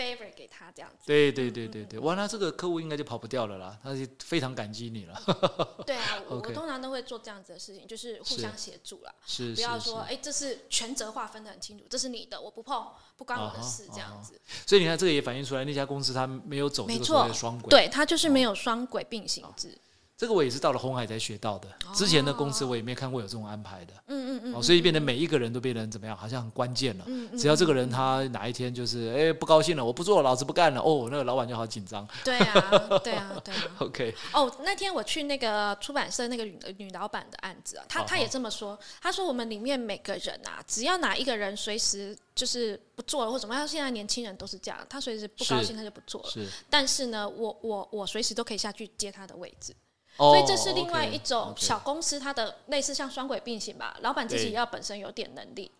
favor 给他这样子。对对对对对，哇，那这个客户应该就跑不掉了啦，他就非常感激你了。对啊，我通常都会做这样子的事情，就是互相协助啦。是不要说，哎、这是权责划分的很清楚，这是你的，我不碰，不关我的事，这样子。所以你看，这个也反映出来那家公司他没有走这没个所谓错的双轨。，对，他就是没有双轨并行制。这个我也是到了红海才学到的。之前的公司我也没看过有这种安排的。嗯嗯嗯哦，所以变得每一个人都变成怎么样，好像很关键了。嗯嗯，只要这个人他哪一天就是哎不高兴了，我不做了，老子不干了，哦，那个老板就好紧张。对啊，对啊，对啊。*laughs* OK，哦，那天我去那个出版社那个女女老板的案子啊，她哦她也这么说，她说我们里面每个人啊，只要哪一个人随时就是不做了或怎么样，现在年轻人都是这样，他随时不高是兴他就不做了。是。但是呢，我我我随时都可以下去接他的位置，哦所以这是另外一种小公司它的类似像双轨并行吧，老板自己要本身有点能力，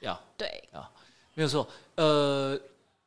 要对，没有错。呃，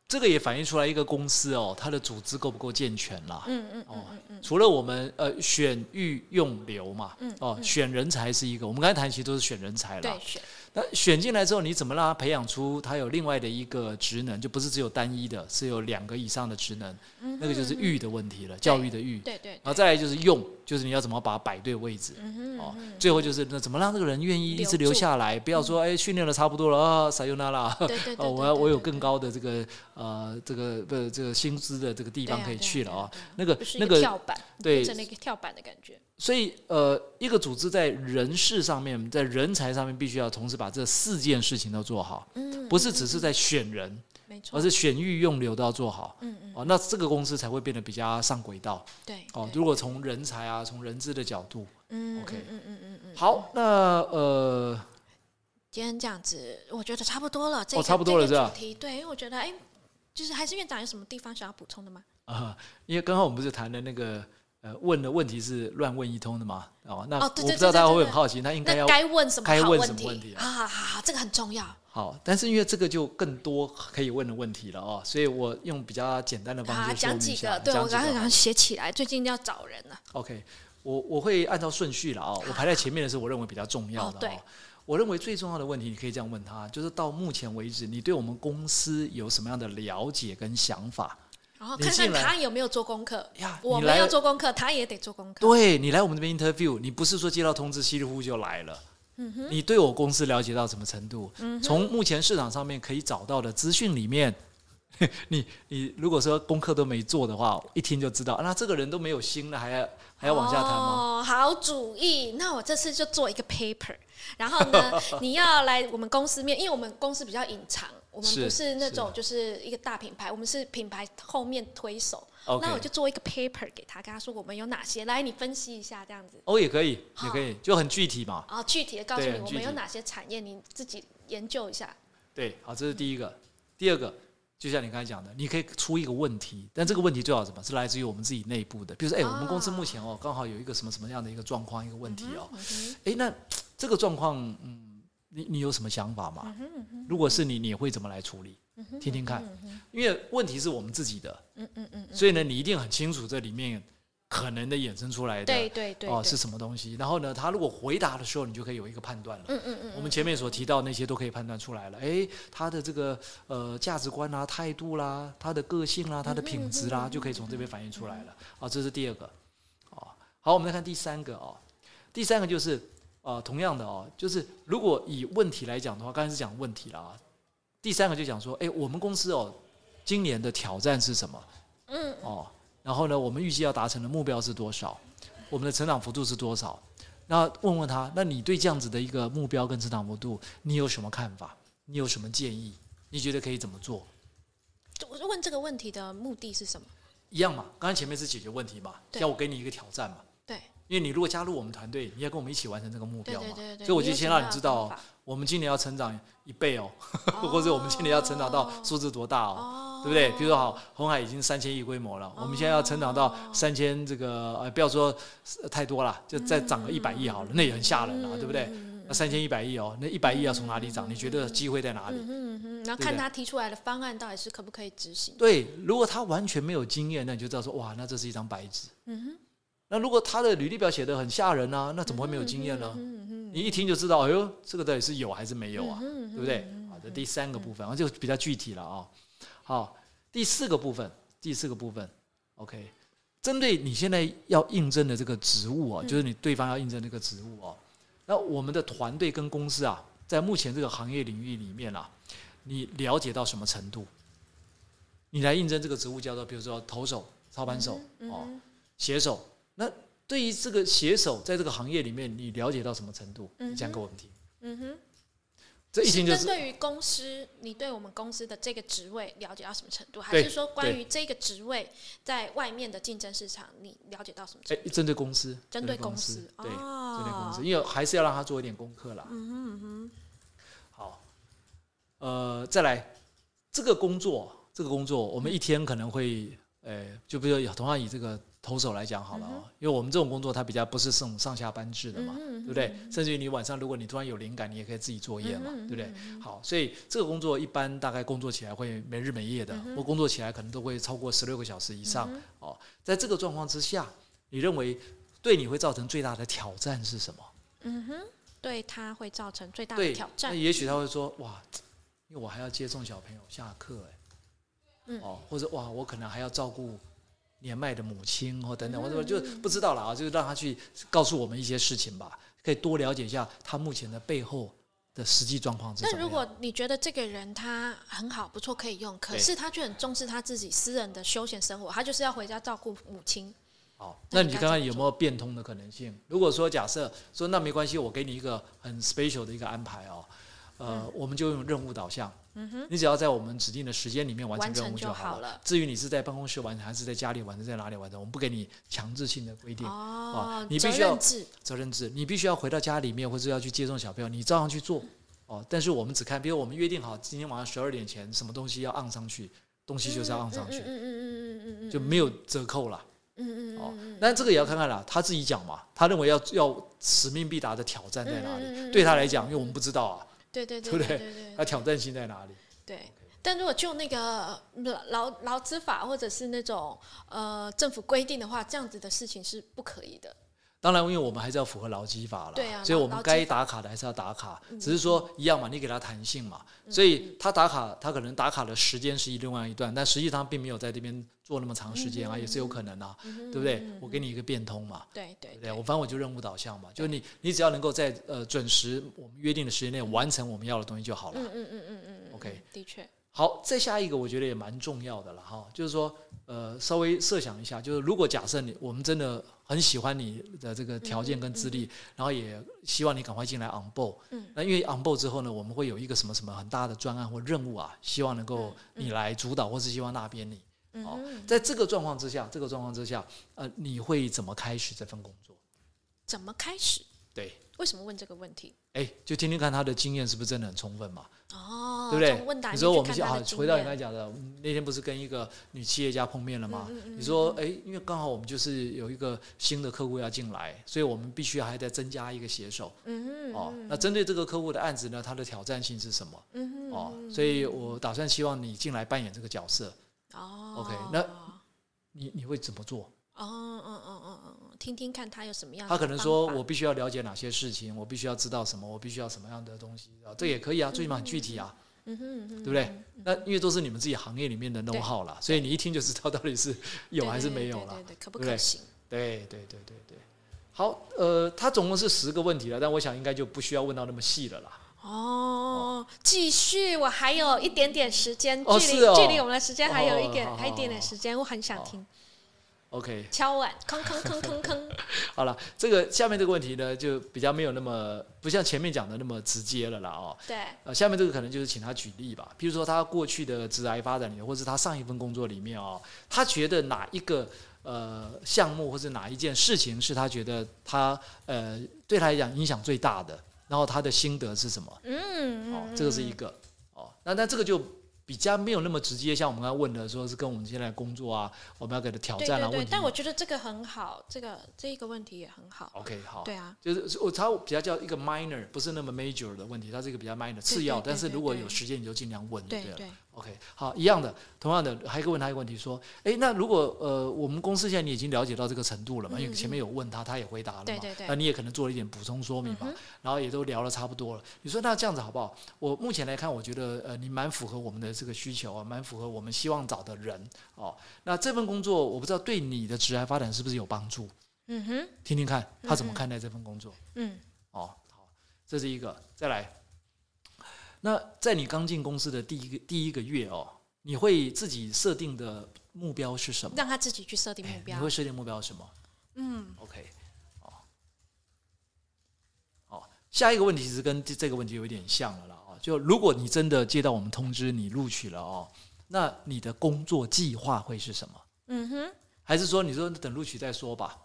这个也反映出来一个公司哦，它的组织够不够健全啦。嗯嗯除了我们呃选育用留嘛，嗯哦，选人才是一个，我们刚才谈其实都是选人才啦。对选那选进来之后，你怎么让他培养出他有另外的一个职能，就不是只有单一的，是有两个以上的职能，嗯那个就是育的问题了，教育的育。对对，然后再来就是用，就是你要怎么把它摆对位置。嗯哼哦嗯，最后就是那怎么让这个人愿意一直留下来，不要说哎训练的差不多了啊，撒尤那拉。对对 *laughs* 哦，我要我有更高的这个呃这个不这个薪资的这个地方可以去了啊。那个那个个跳板，对变成了一个跳板的感觉，所以呃，一个组织在人事上面，在人才上面，必须要同时把这四件事情都做好，嗯，不是只是在选人，没错而，是选育用留都要做好。嗯嗯，哦，那这个公司才会变得比较上轨道。对，哦，如果从人才啊，从人资的角度，嗯 OK 嗯嗯嗯嗯嗯，好，那呃，今天这样子，我觉得差不多了。这差不多了这个主题对，因为我觉得，哎，就是还是院长有什么地方想要补充的吗？啊，*laughs* 因为刚刚我们不是谈的那个呃问的问题是乱问一通的嘛？哦，那我不知道大家会很好奇，那应该要该问什么该问题？么问题啊好好好好，这个很重要。好，但是因为这个就更多可以问的问题了哦，所以我用比较简单的方好，式讲几个，对我刚才想写起来，最近要找人了。OK，我我会按照顺序了啊、我排在前面的是我认为比较重要的、哦我认为最重要的问题，你可以这样问他，就是到目前为止，你对我们公司有什么样的了解跟想法然后看看他有没有做功课。呀？我们你来要做功课，他也得做功课。对你来我们这边 interview，你不是说接到通知稀里糊涂就来了。嗯你对我公司了解到什么程度？从目前市场上面可以找到的资讯里面，*laughs* 你你如果说功课都没做的话，一听就知道，啊那这个人都没有心了，还要还要往下谈吗？哦，好主意。那我这次就做一个 paper，然后呢，*laughs* 你要来我们公司面，因为我们公司比较隐藏，我们不是那是种就是一个大品牌，我们是品牌后面推手。那我就做一个 paper 给他，跟他说我们有哪些，来你分析一下这样子。哦，也可以，也可以，就很具体嘛。啊具体的告诉你我们有哪些产业，你自己研究一下。对，好，这是第一个。第二个，就像你刚才讲的，你可以出一个问题，但这个问题最好什么是来自于我们自己内部的。比如说，哎、我们公司目前哦，刚好有一个什么什么样的一个状况，一个问题哦。哎、那这个状况，嗯，你你有什么想法吗？如果是你，你会怎么来处理？听听看，因为问题是我们自己的，嗯嗯嗯，所以呢，你一定很清楚这里面可能的衍生出来的对对对，哦对是什么东西。然后呢，他如果回答的时候，你就可以有一个判断了。嗯嗯嗯，我们前面所提到那些都可以判断出来了，诶，他的这个呃价值观啦、态度啦、他的个性啦、他的品质啦，就可以从这边反映出来了。啊，这是第二个。哦，好，我们来看第三个哦。第三个就是呃，同样的哦，就是如果以问题来讲的话，刚才是讲问题了啊。第三个就讲说，诶，我们公司哦，今年的挑战是什么？嗯哦，然后呢，我们预计要达成的目标是多少？我们的成长幅度是多少？那问问他，那你对这样子的一个目标跟成长幅度，你有什么看法？你有什么建议？你觉得可以怎么做？我就问这个问题的目的是什么？一样嘛，刚才前面是解决问题嘛，对要我给你一个挑战嘛，对因为你如果加入我们团队，你要跟我们一起完成这个目对标嘛，对对对，所以我就先让你知道我们今年要成长一倍哦，*laughs* 或者我们今年要成长到数字多大哦，哦，对不对？比如说好，红海已经三千亿规模了，我们现在要成长到三千这个呃，不要说呃太多了，就再涨个一百亿好了，那也很吓人啊，对不对？那三千一百亿哦，那一百亿要从哪里涨？你觉得机会在哪里？嗯嗯嗯，然后看他提出来的方案到底是可不可以执行。对，如果他完全没有经验，那你就知道说哇，那这是一张白纸。嗯哼，那如果他的履历表写的很吓人啊，那怎么会没有经验呢？你一听就知道，哎呦，这个到底是有还是没有啊？对不对？好的，第三个部分，然后就比较具体了啊。好，第四个部分，第四个部分，OK，针对你现在要应征的这个职务啊，就是你对方要应征这个职务啊，那我们的团队跟公司啊，在目前这个行业领域里面啊，你了解到什么程度？你来应征这个职务叫做，比如说投手、操盘手哦，写手。那对于这个写手，在这个行业里面，你了解到什么程度？你讲给我们听。嗯哼。这一听就是针对于公司，你对我们公司的这个职位了解到什么程度？还是说关于这个职位在外面的竞争市场，你了解到什么程度？哎，针对公司，针对公司，对，针对公司，因为还是要让他做一点功课啦。嗯哼嗯哼。好，呃，再来这个工作。这个工作，我们一天可能会，呃，就比如说同样以这个投手来讲好了啊，因为我们这种工作它比较不是这种上下班制的嘛，对不对？甚至于你晚上如果你突然有灵感，你也可以自己作业嘛，对不对？好，所以这个工作一般大概工作起来会没日没夜的，或工作起来可能都会超过十六个小时以上。哦，在这个状况之下，你认为对你会造成最大的挑战是什么？嗯哼，对他会造成最大的挑战。那也许他会说，哇，因为我还要接送小朋友下课，哎。哦，或者哇，我可能还要照顾年迈的母亲或等等，我就不知道了啊，就是让他去告诉我们一些事情吧，可以多了解一下他目前的背后的实际状况。那如果你觉得这个人他很好，不错，可以用，可是他却很重视他自己私人的休闲生活，他就是要回家照顾母亲。好，那你看看有没有变通的可能性？如果说假设说那没关系，我给你一个很 special 的一个安排哦。呃，我们就用任务导向。嗯哼，你只要在我们指定的时间里面完成任务就好了。至于你是在办公室完成，还是在家里完成，在哪里完成，我们不给你强制性的规定。哦，你必须要责任制，你必须要回到家里面，或者要去接送小朋友，你照样去做。哦，但是我们只看，比如我们约定好今天晚上十二点前，什么东西要按上去，东西就是要按上去。嗯嗯嗯嗯嗯嗯就没有折扣了。嗯嗯哦，那这个也要看看了，他自己讲嘛，他认为要要使命必达的挑战在哪里？对他来讲，因为我们不知道啊。对对对对对，它挑战性在哪里？对，但如果就那个劳劳资法或者是那种呃政府规定的话，这样子的事情是不可以的。当然，因为我们还是要符合劳基法了，对啊，所以我们该打卡的还是要打卡，只是说一样嘛，你给他弹性嘛，所以他打卡，他可能打卡的时间是另外一段，但实际上并没有在这边做那么长时间啊，也是有可能啊，对不对？我给你一个变通嘛，对对对，我反正我就任务导向嘛，就是你你只要能够在呃准时我们约定的时间内完成我们要的东西就好了，嗯嗯嗯嗯嗯，OK，的确。好，再下一个我觉得也蛮重要的了哈，就是说，呃，稍微设想一下，就是如果假设你我们真的很喜欢你的这个条件跟资历，然后也希望你赶快进来 on board，嗯，那因为 on board 之后呢，我们会有一个什么什么很大的专案或任务啊，希望能够你来主导，或是希望那边你，哦，在这个状况之下，这个状况之下，呃，你会怎么开始这份工作？怎么开始？对。为什么问这个问题？哎，就听听看他的经验是不是真的很充分嘛？哦，对不对？你说我们啊，回到你刚才讲的，那天不是跟一个女企业家碰面了吗？你说，哎，因为刚好我们就是有一个新的客户要进来，所以我们必须还得增加一个写手。嗯哦，那针对这个客户的案子呢，它的挑战性是什么？嗯哦，所以我打算希望你进来扮演这个角色。哦，OK，那你你会怎么做？哦，嗯嗯嗯嗯嗯。听听看他有什么样，他可能说我必须要了解哪些事情，我必须要知道什么，我必须要什么样的东西啊，这也可以啊，最起码很具体啊，嗯哼，对不对？那因为都是你们自己行业里面的 know how 了，所以你一听就知道到底是有还是没有了，可不可行？对对对对对。好，呃，他总共是十个问题了，但我想应该就不需要问到那么细了啦。哦，继续，我还有一点点时间，距离距离我们的时间还有一点，还一点点时间，我很想听。OK，敲碗，吭吭吭吭吭。*laughs* 好了，这个下面这个问题呢，就比较没有那么不像前面讲的那么直接了啦哦。对。呃，下面这个可能就是请他举例吧，比如说他过去的职涯发展里面，或者他上一份工作里面哦，他觉得哪一个呃项目或者哪一件事情是他觉得他呃对他来讲影响最大的，然后他的心得是什么？嗯。哦，这个是一个哦，那那这个就。比较没有那么直接，像我们刚才问的，说是跟我们现在工作啊，我们要给他挑战啊问题。但我觉得这个很好，这个这一个问题也很好。OK，好。对啊，就是我它比较叫一个 minor，不是那么 major 的问题，它是一个比较 minor 次要。但是如果有时间，你就尽量问，对了。OK，好，一样的，同样的，还可以问他一个问题，说，哎，那如果呃，我们公司现在你已经了解到这个程度了嘛？因为前面有问他，他也回答了嘛，对对对，那你也可能做了一点补充说明嘛，然后也都聊了差不多了。你说那这样子好不好？我目前来看，我觉得呃，你蛮符合我们的这个需求啊，蛮符合我们希望找的人哦。那这份工作，我不知道对你的职业发展是不是有帮助？嗯哼，听听看他怎么看待这份工作。嗯，哦，好，这是一个，再来。那在你刚进公司的第一个第一个月哦，你会自己设定的目标是什么？让他自己去设定目标。你会设定目标什么？嗯，OK，哦，好，下一个问题是跟这个问题有点像了啦哦，就如果你真的接到我们通知你录取了哦，那你的工作计划会是什么？嗯哼，还是说你说等录取再说吧？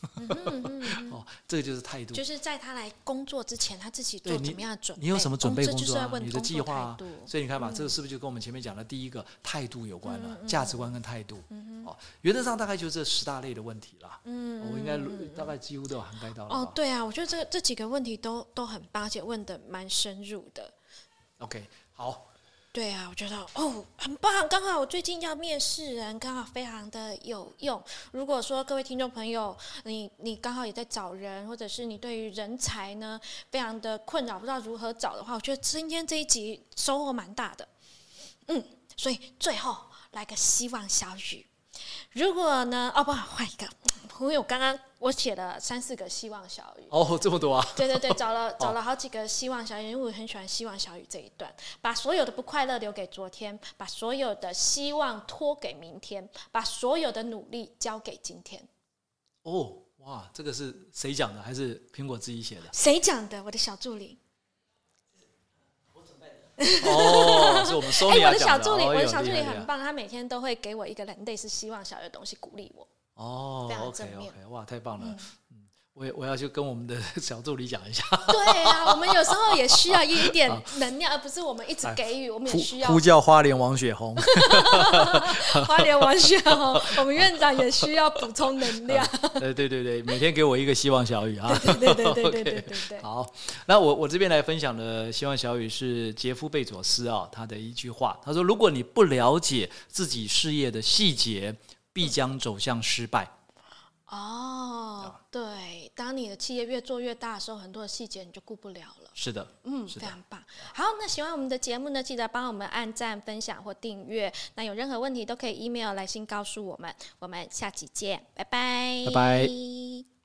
*laughs* 哦，这个就是态度。就是在他来工作之前，他自己做怎么样准备？你有什么准备工作？你的计划？所以你看嘛，这个是不是就跟我们前面讲的第一个态度有关了？价值观跟态度。哦，原则上大概就这十大类的问题啦。嗯，我应该大概几乎都有涵盖到了。哦，对啊，我觉得这这几个问题都都很棒，而且问的蛮深入的。OK，好。对啊，我觉得哦，很棒，刚好我最近要面试人，刚好非常的有用。如果说各位听众朋友，你你刚好也在找人，或者是你对于人才呢非常的困扰，不知道如何找的话，我觉得今天这一集收获蛮大的。嗯，所以最后来个希望小雨。如果呢？哦，不，换一个。因为我刚刚我写了三四个希望小雨。哦，这么多啊！对对对，*laughs* 找了找了好几个希望小雨，因为我很喜欢希望小雨这一段。把所有的不快乐留给昨天，把所有的希望托给明天，把所有的努力交给今天。哦，哇，这个是谁讲的？还是苹果自己写的？谁讲的？我的小助理。哦，是我们收。*laughs* 哎，我的小助理，我的小助理很棒，他每天都会给我一个类似希望小的东西鼓励我。哦，OK OK，哇，太棒了。我我要去跟我们的 *laughs* 小助理讲一下。对啊，*laughs* 我们有时候也需要一点能量，而不是我们一直给予，我们也需要呼叫花莲王雪红。*laughs* 花莲王雪红，我们院长也需要补充能量。呃，对对对，每天给我一个希望小雨啊。对对对对对对对。好，那我我这边来分享的希望小雨是杰夫贝佐斯啊，他的一句话，他说：“如果你不了解自己事业的细节，必将走向失败。”哦，对，当你的企业越做越大的时候，很多的细节你就顾不了了。是的，嗯，非常棒。好，那喜欢我们的节目呢，记得帮我们按赞、分享或订阅。那有任何问题都可以 email 来信告诉我们。我们下期见，拜拜，拜拜。